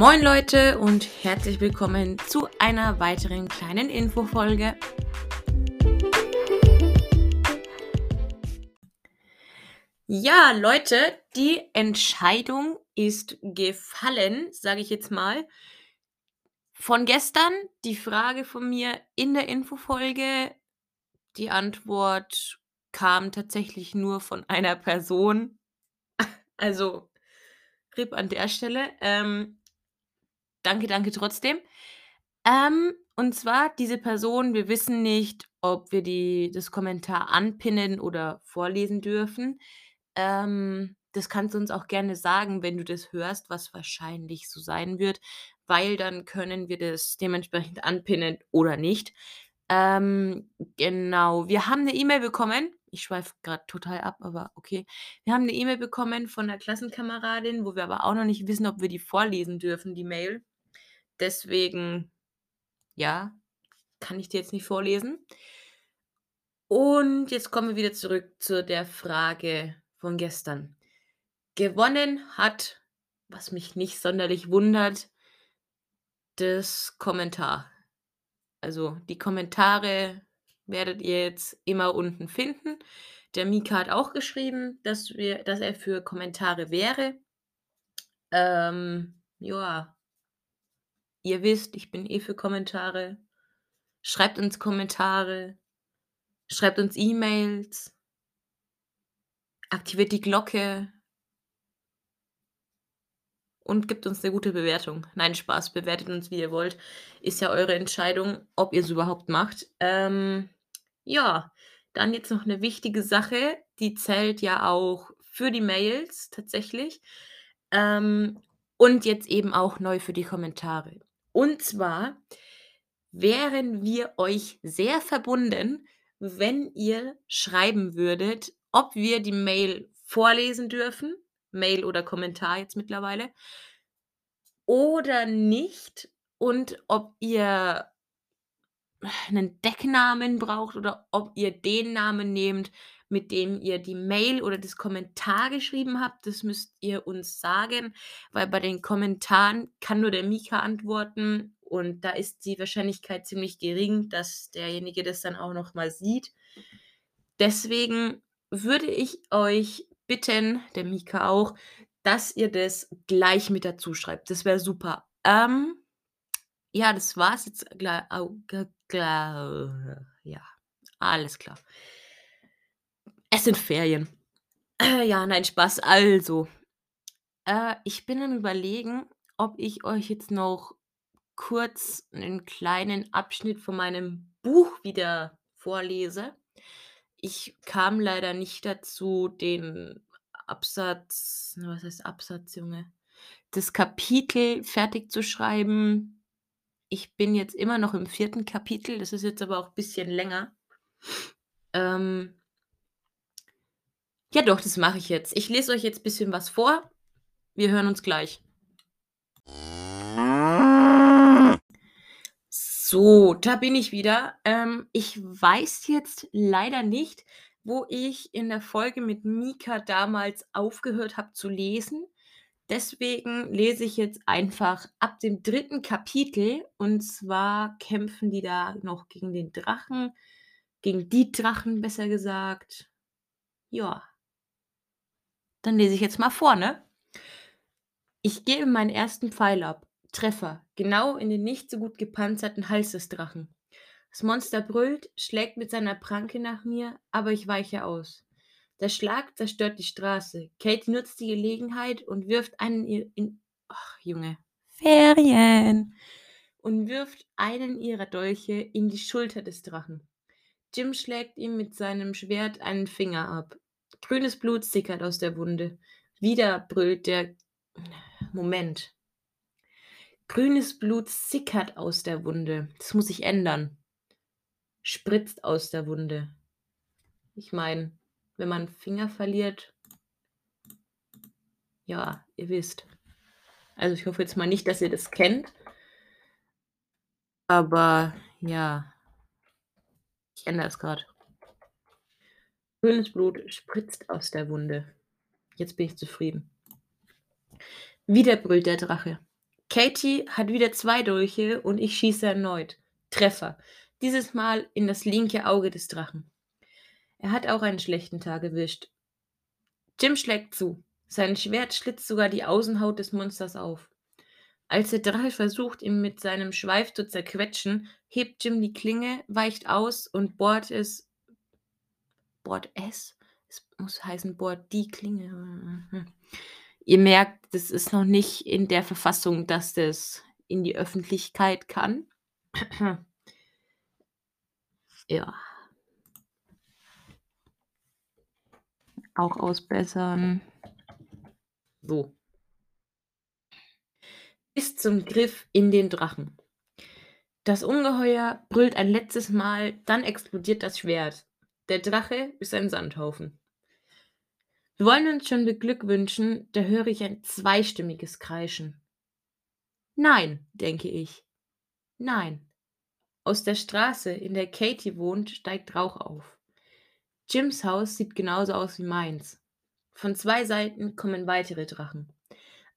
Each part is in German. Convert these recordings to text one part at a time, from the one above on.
Moin Leute und herzlich willkommen zu einer weiteren kleinen Infofolge. Ja, Leute, die Entscheidung ist gefallen, sage ich jetzt mal. Von gestern die Frage von mir in der Infofolge. Die Antwort kam tatsächlich nur von einer Person. Also RIP an der Stelle. Ähm, danke, danke trotzdem. Ähm, und zwar diese Person, wir wissen nicht, ob wir die, das Kommentar anpinnen oder vorlesen dürfen. Ähm, das kannst du uns auch gerne sagen, wenn du das hörst, was wahrscheinlich so sein wird, weil dann können wir das dementsprechend anpinnen oder nicht. Ähm, genau, wir haben eine E-Mail bekommen ich schweife gerade total ab, aber okay. Wir haben eine E-Mail bekommen von einer Klassenkameradin, wo wir aber auch noch nicht wissen, ob wir die vorlesen dürfen, die Mail. Deswegen, ja, kann ich die jetzt nicht vorlesen. Und jetzt kommen wir wieder zurück zu der Frage von gestern. Gewonnen hat, was mich nicht sonderlich wundert, das Kommentar. Also die Kommentare werdet ihr jetzt immer unten finden. Der Mika hat auch geschrieben, dass, wir, dass er für Kommentare wäre. Ähm, ja, ihr wisst, ich bin eh für Kommentare. Schreibt uns Kommentare. Schreibt uns E-Mails. Aktiviert die Glocke und gibt uns eine gute Bewertung. Nein, Spaß, bewertet uns, wie ihr wollt. Ist ja eure Entscheidung, ob ihr es überhaupt macht. Ähm, ja, dann jetzt noch eine wichtige Sache, die zählt ja auch für die Mails tatsächlich. Ähm, und jetzt eben auch neu für die Kommentare. Und zwar wären wir euch sehr verbunden, wenn ihr schreiben würdet, ob wir die Mail vorlesen dürfen Mail oder Kommentar jetzt mittlerweile, oder nicht und ob ihr einen Decknamen braucht oder ob ihr den Namen nehmt, mit dem ihr die Mail oder das Kommentar geschrieben habt. Das müsst ihr uns sagen, weil bei den Kommentaren kann nur der Mika antworten und da ist die Wahrscheinlichkeit ziemlich gering, dass derjenige das dann auch noch mal sieht. Deswegen würde ich euch bitten, der Mika auch, dass ihr das gleich mit dazu schreibt. Das wäre super. Ähm, ja, das war's jetzt. Ja, alles klar. Es sind Ferien. Äh, ja, nein, Spaß. Also, äh, ich bin am Überlegen, ob ich euch jetzt noch kurz einen kleinen Abschnitt von meinem Buch wieder vorlese. Ich kam leider nicht dazu, den Absatz was heißt Absatz, Junge? Das Kapitel fertig zu schreiben. Ich bin jetzt immer noch im vierten Kapitel, das ist jetzt aber auch ein bisschen länger. Ähm ja doch, das mache ich jetzt. Ich lese euch jetzt ein bisschen was vor. Wir hören uns gleich. So, da bin ich wieder. Ähm, ich weiß jetzt leider nicht, wo ich in der Folge mit Mika damals aufgehört habe zu lesen. Deswegen lese ich jetzt einfach ab dem dritten Kapitel. Und zwar kämpfen die da noch gegen den Drachen. Gegen die Drachen, besser gesagt. Ja. Dann lese ich jetzt mal vor, ne? Ich gebe meinen ersten Pfeil ab. Treffer, genau in den nicht so gut gepanzerten Hals des Drachen. Das Monster brüllt, schlägt mit seiner Pranke nach mir, aber ich weiche aus. Der Schlag zerstört die Straße. Kate nutzt die Gelegenheit und wirft einen in. Ach, Junge. Ferien! Und wirft einen ihrer Dolche in die Schulter des Drachen. Jim schlägt ihm mit seinem Schwert einen Finger ab. Grünes Blut sickert aus der Wunde. Wieder brüllt der. Moment. Grünes Blut sickert aus der Wunde. Das muss ich ändern. Spritzt aus der Wunde. Ich meine, wenn man Finger verliert, ja, ihr wisst. Also ich hoffe jetzt mal nicht, dass ihr das kennt. Aber ja, ich ändere es gerade. Grünes Blut spritzt aus der Wunde. Jetzt bin ich zufrieden. Wieder brüllt der Drache. Katie hat wieder zwei Dolche und ich schieße erneut. Treffer. Dieses Mal in das linke Auge des Drachen. Er hat auch einen schlechten Tag erwischt. Jim schlägt zu. Sein Schwert schlitzt sogar die Außenhaut des Monsters auf. Als der Drache versucht, ihn mit seinem Schweif zu zerquetschen, hebt Jim die Klinge, weicht aus und bohrt es. Bohrt es? Es muss heißen, bohrt die Klinge. Ihr merkt, das ist noch nicht in der Verfassung, dass das in die Öffentlichkeit kann. ja. Auch ausbessern. So. Bis zum Griff in den Drachen. Das Ungeheuer brüllt ein letztes Mal, dann explodiert das Schwert. Der Drache ist ein Sandhaufen. Wir wollen uns schon beglückwünschen, da höre ich ein zweistimmiges Kreischen. Nein, denke ich. Nein. Aus der Straße, in der Katie wohnt, steigt Rauch auf. Jims Haus sieht genauso aus wie meins. Von zwei Seiten kommen weitere Drachen.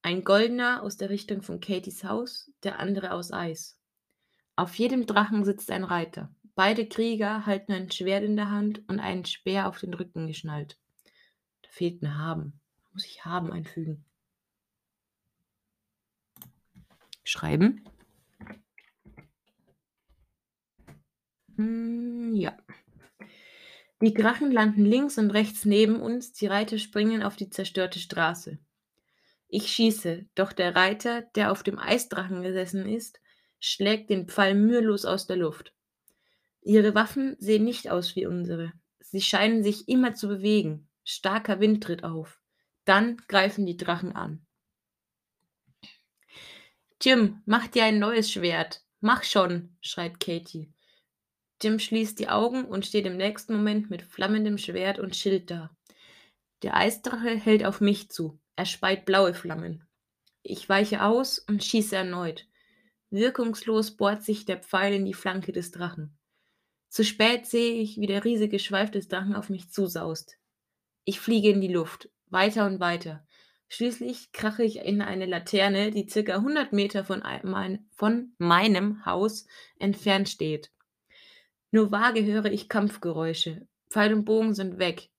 Ein goldener aus der Richtung von Katies Haus, der andere aus Eis. Auf jedem Drachen sitzt ein Reiter. Beide Krieger halten ein Schwert in der Hand und einen Speer auf den Rücken geschnallt. Da fehlt ein Haben. Da muss ich Haben einfügen. Schreiben. Hm, ja. Die Drachen landen links und rechts neben uns, die Reiter springen auf die zerstörte Straße. Ich schieße, doch der Reiter, der auf dem Eisdrachen gesessen ist, schlägt den Pfeil mühelos aus der Luft. Ihre Waffen sehen nicht aus wie unsere. Sie scheinen sich immer zu bewegen. Starker Wind tritt auf. Dann greifen die Drachen an. Jim, mach dir ein neues Schwert. Mach schon, schreit Katie. Jim schließt die Augen und steht im nächsten Moment mit flammendem Schwert und Schild da. Der Eisdrache hält auf mich zu. Er speit blaue Flammen. Ich weiche aus und schieße erneut. Wirkungslos bohrt sich der Pfeil in die Flanke des Drachen. Zu spät sehe ich, wie der riesige Schweif des Drachen auf mich zusaust. Ich fliege in die Luft, weiter und weiter. Schließlich krache ich in eine Laterne, die circa 100 Meter von, mein, von meinem Haus entfernt steht. Nur vage höre ich Kampfgeräusche. Pfeil und Bogen sind weg.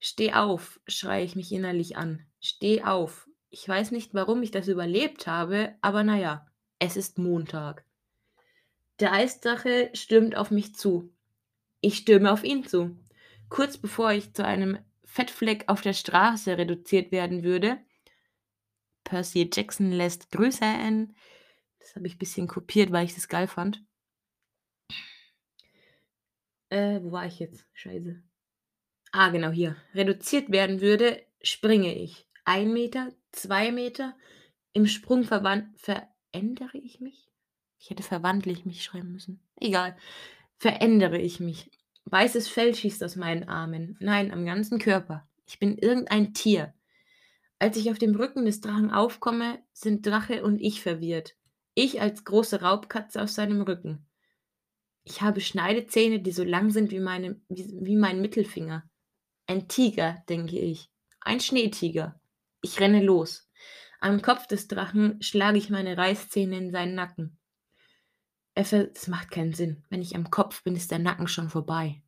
Steh auf, schreie ich mich innerlich an. Steh auf. Ich weiß nicht, warum ich das überlebt habe, aber naja, es ist Montag. Der Eisdrache stürmt auf mich zu. Ich stürme auf ihn zu. Kurz bevor ich zu einem Fettfleck auf der Straße reduziert werden würde, Percy Jackson lässt Grüße ein. Das habe ich ein bisschen kopiert, weil ich das geil fand. Äh, wo war ich jetzt? Scheiße. Ah, genau hier. Reduziert werden würde, springe ich. Ein Meter, zwei Meter. Im Sprung verändere ich mich? Ich hätte verwandle ich mich schreiben müssen. Egal. Verändere ich mich. Weißes Fell schießt aus meinen Armen. Nein, am ganzen Körper. Ich bin irgendein Tier. Als ich auf dem Rücken des Drachen aufkomme, sind Drache und ich verwirrt. Ich als große Raubkatze auf seinem Rücken. Ich habe Schneidezähne, die so lang sind wie, meine, wie, wie mein Mittelfinger. Ein Tiger, denke ich. Ein Schneetiger. Ich renne los. Am Kopf des Drachen schlage ich meine Reißzähne in seinen Nacken. Es macht keinen Sinn. Wenn ich am Kopf bin, ist der Nacken schon vorbei.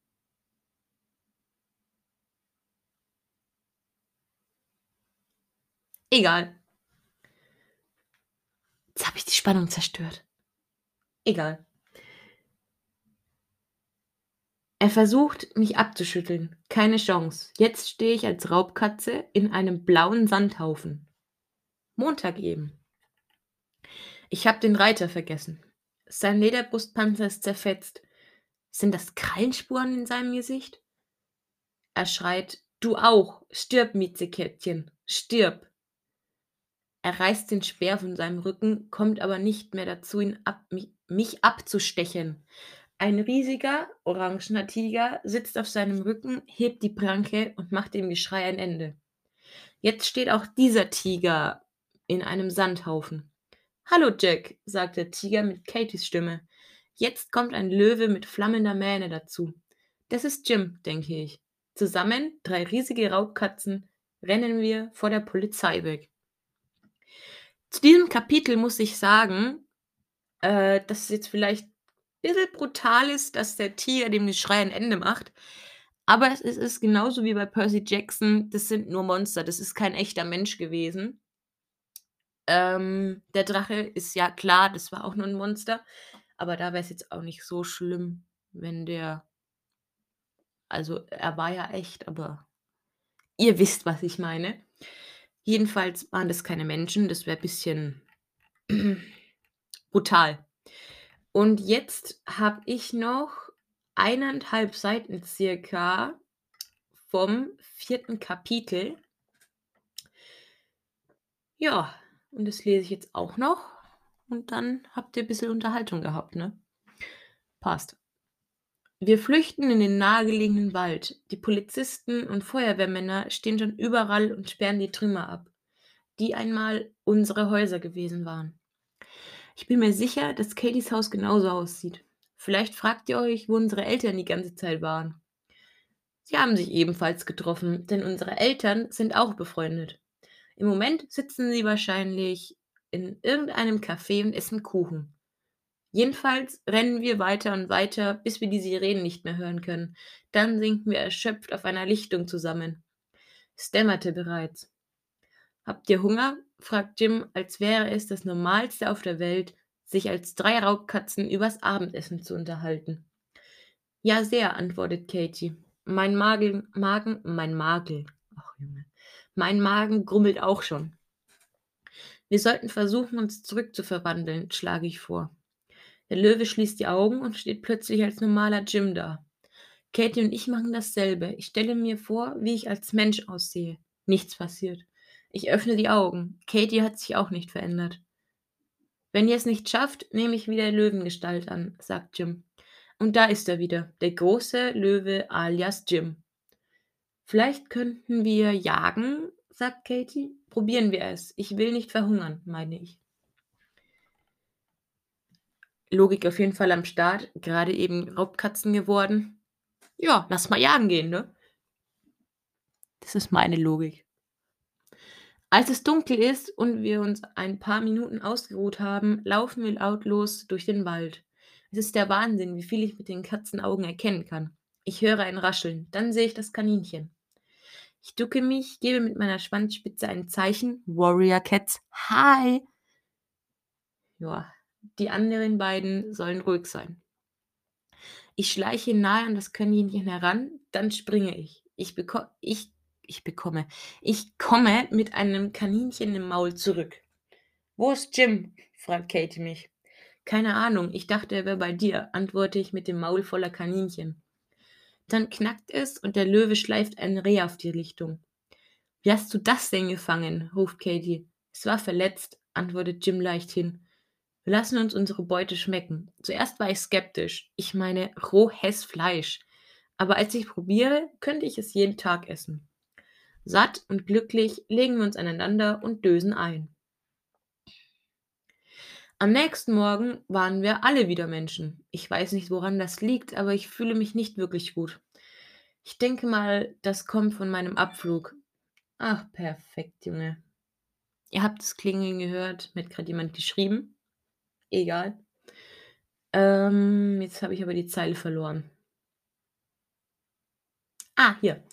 Egal. Jetzt habe ich die Spannung zerstört. Egal. Er versucht, mich abzuschütteln. Keine Chance. Jetzt stehe ich als Raubkatze in einem blauen Sandhaufen. Montag eben. Ich habe den Reiter vergessen. Sein Lederbrustpanzer ist zerfetzt. Sind das Krallenspuren in seinem Gesicht? Er schreit, du auch, stirb, Miezekätzchen, stirb. Er reißt den Speer von seinem Rücken, kommt aber nicht mehr dazu, ihn ab, mich, mich abzustechen. Ein riesiger, orangener Tiger sitzt auf seinem Rücken, hebt die Pranke und macht dem Geschrei ein Ende. Jetzt steht auch dieser Tiger in einem Sandhaufen. Hallo Jack, sagt der Tiger mit Katies Stimme. Jetzt kommt ein Löwe mit flammender Mähne dazu. Das ist Jim, denke ich. Zusammen, drei riesige Raubkatzen, rennen wir vor der Polizei weg. Zu diesem Kapitel muss ich sagen, äh, dass es jetzt vielleicht 'n bisschen brutal ist, dass der Tiger dem Geschrei ein Ende macht. Aber es ist genauso wie bei Percy Jackson, das sind nur Monster, das ist kein echter Mensch gewesen. Ähm, der Drache ist ja klar, das war auch nur 'n Monster, aber da wär's jetzt auch nicht so schlimm, wenn der also, er war ja echt, aber ihr wisst, was ich meine. Jedenfalls waren das keine Menschen, das wäre bisschen brutal. Und jetzt habe ich noch 1 1/2 Seiten circa vom 4. Kapitel. Ja, und das lese ich jetzt auch noch und dann habt ihr bisschen Unterhaltung gehabt, ne? Passt. Wir flüchten in den nahegelegenen Wald. Die Polizisten und Feuerwehrmänner stehen schon überall und sperren die Trümmer ab, die einmal unsere Häuser gewesen waren. Ich bin mir sicher, dass Katies Haus genauso aussieht. Vielleicht fragt ihr euch, wo unsere Eltern die ganze Zeit waren. Sie haben sich ebenfalls getroffen, denn unsere Eltern sind auch befreundet. Im Moment sitzen sie wahrscheinlich in irgendeinem Café und essen Kuchen. Jedenfalls rennen wir weiter und weiter, bis wir die Sirenen nicht mehr hören können. Dann sinken wir erschöpft auf einer Lichtung zusammen. Es dämmerte bereits. „Habt ihr Hunger?“ fragt Jim, als wäre es das Normalste auf der Welt, sich als 3 Raubkatzen übers Abendessen zu unterhalten. „Ja, sehr“, antwortet Katie. „Mein Magen Magen mein Magel mein Magen grummelt auch schon.“ „Wir sollten versuchen, uns zurückzuverwandeln“, schlage ich vor. Der Löwe schließt die Augen und steht plötzlich als normaler Jim da. Katie und ich machen dasselbe. Ich stelle mir vor, wie ich als Mensch aussehe. Nichts passiert. Ich öffne die Augen. Katie hat sich auch nicht verändert. „Wenn ihr es nicht schafft, nehme ich wieder Löwengestalt an“, sagt Jim. Und da ist er wieder, der große Löwe alias Jim. „Vielleicht könnten wir jagen“, sagt Katie. „Probieren wir es. Ich will nicht verhungern“, meine ich. Logik auf jeden Fall am Start, gerade eben Raubkatzen geworden. Ja, lass mal jagen gehen, ne? Das ist meine Logik. Als es dunkel ist und wir uns ein paar Minuten ausgeruht haben, laufen wir lautlos durch den Wald. Es ist der Wahnsinn, wie viel ich mit den Katzenaugen erkennen kann. Ich höre ein Rascheln, dann sehe ich das Kaninchen. Ich ducke mich, gebe mit meiner Schwanzspitze ein Zeichen. Warrior Cats, hi! Ja, die anderen beiden sollen ruhig sein. Ich schleiche nahe an das Kaninchen heran, dann springe ich. Ich beko ich ich bekomme ich komme mit einem Kaninchen im Maul zurück. „Wo ist Jim?“ fragt Katie mich. „Keine Ahnung, ich dachte, er wäre bei dir“, antworte ich mit dem Maul voller Kaninchen. Dann knackt es und der Löwe schleift ein Reh auf die Richtung. „Wie hast du das denn gefangen?“ ruft Katie. „Es war verletzt“, antwortet Jim leichthin. Wir lassen uns unsere Beute schmecken. Zuerst war ich skeptisch. Ich meine, rohes Fleisch. Aber als ich probiere, könnte ich es jeden Tag essen. Satt und glücklich legen wir uns aneinander und dösen ein. Am nächsten Morgen waren wir alle wieder Menschen. Ich weiß nicht, woran das liegt, aber ich fühle mich nicht wirklich gut. Ich denke mal, das kommt von meinem Abflug. Ach, perfekt, Junge. Ihr habt das Klingeln gehört. Mir hat grad jemand geschrieben. Egal. Ähm, jetzt habe ich aber die Zeile verloren. Ah, hier.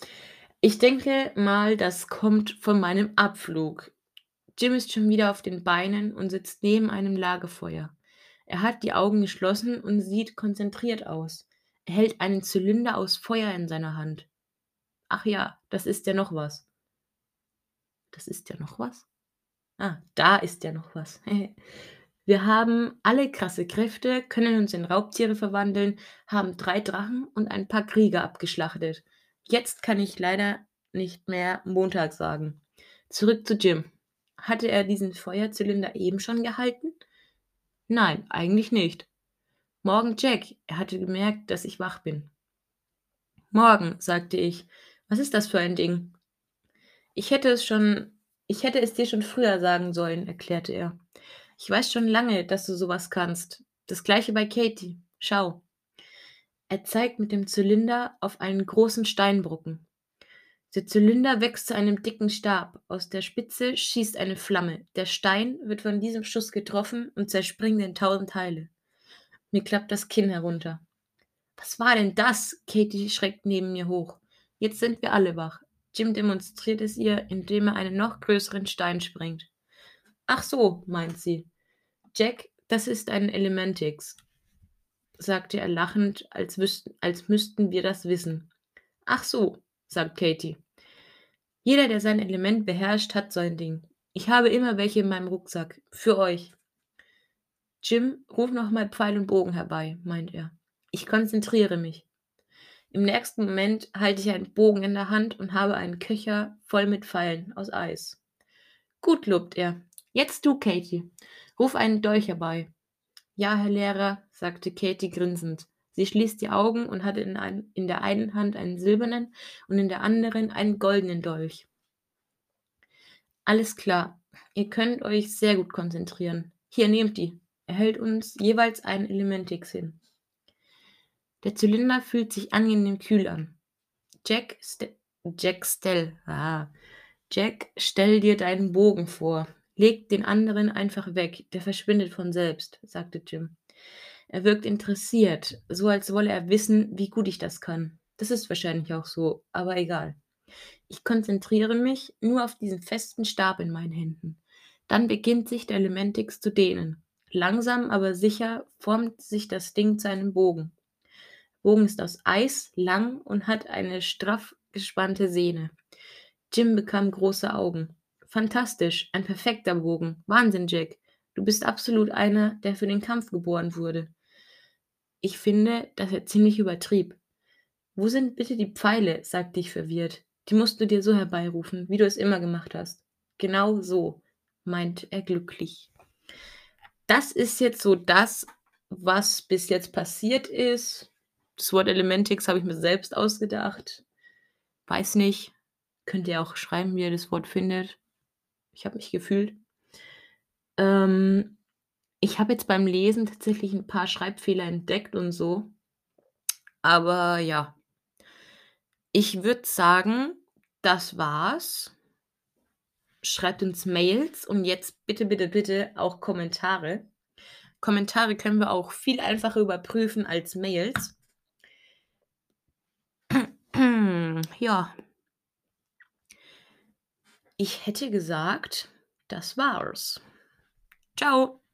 Ich denke mal, das kommt von meinem Abflug. Jim ist schon wieder auf den Beinen und sitzt neben einem Lagerfeuer. Er hat die Augen geschlossen und sieht konzentriert aus. Er hält einen Zylinder aus Feuer in seiner Hand. Ach ja, das ist ja noch was. Das ist ja noch was? Ah, da ist ja noch was. Wir haben alle krasse Kräfte, können uns in Raubtiere verwandeln, haben 3 Drachen und ein paar Krieger abgeschlachtet. Jetzt kann ich leider nicht mehr Montag sagen. Zurück zu Jim. Hatte er diesen Feuerzylinder eben schon gehalten? Nein, eigentlich nicht. Morgen, Jack. Er hatte gemerkt, dass ich wach bin. Morgen, sagte ich. Was ist das für ein Ding? Ich hätte es schon ich hätte es dir schon früher sagen sollen, erklärte er. Ich weiß schon lange, dass du sowas kannst. Das gleiche bei Katie. Schau. Er zeigt mit dem Zylinder auf einen großen Steinbrocken. Der Zylinder wächst zu einem dicken Stab. Aus der Spitze schießt eine Flamme. Der Stein wird von diesem Schuss getroffen und zerspringt in tausend Teile. Mir klappt das Kinn herunter. Was war denn das? Katie schreckt neben mir hoch. Jetzt sind wir alle wach. Jim demonstriert es ihr, indem er einen noch größeren Stein sprengt. Ach so, meint sie. Jack, das ist ein Elementix, sagte er lachend, als, wüssten, als müssten wir das wissen. Ach so, sagt Katie. Jeder, der sein Element beherrscht, hat so ein Ding. Ich habe immer welche in meinem Rucksack. Für euch. Jim, ruf nochmal Pfeil und Bogen herbei, meint er. Ich konzentriere mich. Im nächsten Moment halte ich einen Bogen in der Hand und habe einen Köcher voll mit Pfeilen aus Eis. Gut, lobt er. Jetzt du, Katie. Ruf einen Dolch herbei. Ja, Herr Lehrer, sagte Katie grinsend. Sie schließt die Augen und hatte in, ein, in der einen Hand einen silbernen und in der anderen einen goldenen Dolch. Alles klar. Ihr könnt euch sehr gut konzentrieren. Hier, nehmt die. Er hält uns jeweils einen Elementix hin. Der Zylinder fühlt sich angenehm kühl an. Jack, St Jack Stell, ah. Jack, stell dir deinen Bogen vor. Leg den anderen einfach weg, der verschwindet von selbst, sagte Jim. Er wirkt interessiert, so als wolle er wissen, wie gut ich das kann. Das ist wahrscheinlich auch so, aber egal. Ich konzentriere mich nur auf diesen festen Stab in meinen Händen. Dann beginnt sich der Elementix zu dehnen. Langsam, aber sicher formt sich das Ding zu einem Bogen. Bogen ist aus Eis, lang und hat eine straff gespannte Sehne. Jim bekam große Augen. Fantastisch, ein perfekter Bogen. Wahnsinn, Jack. Du bist absolut einer, der für den Kampf geboren wurde. Ich finde, dass er ziemlich übertrieb. Wo sind bitte die Pfeile? sagte ich verwirrt. Die musst du dir so herbeirufen, wie du es immer gemacht hast. Genau so, meint er glücklich. Das ist jetzt so das, was bis jetzt passiert ist. Das Wort Elementix habe ich mir selbst ausgedacht. Weiß nicht. Könnt ihr auch schreiben, wie ihr das Wort findet. Ich habe mich gefühlt. Ähm, ich habe jetzt beim Lesen tatsächlich ein paar Schreibfehler entdeckt und so. Aber ja. Ich würde sagen, das war's. Schreibt uns Mails und jetzt bitte, bitte, bitte auch Kommentare. Kommentare können wir auch viel einfacher überprüfen als Mails. Ja. Ich hätte gesagt, das war's. Ciao.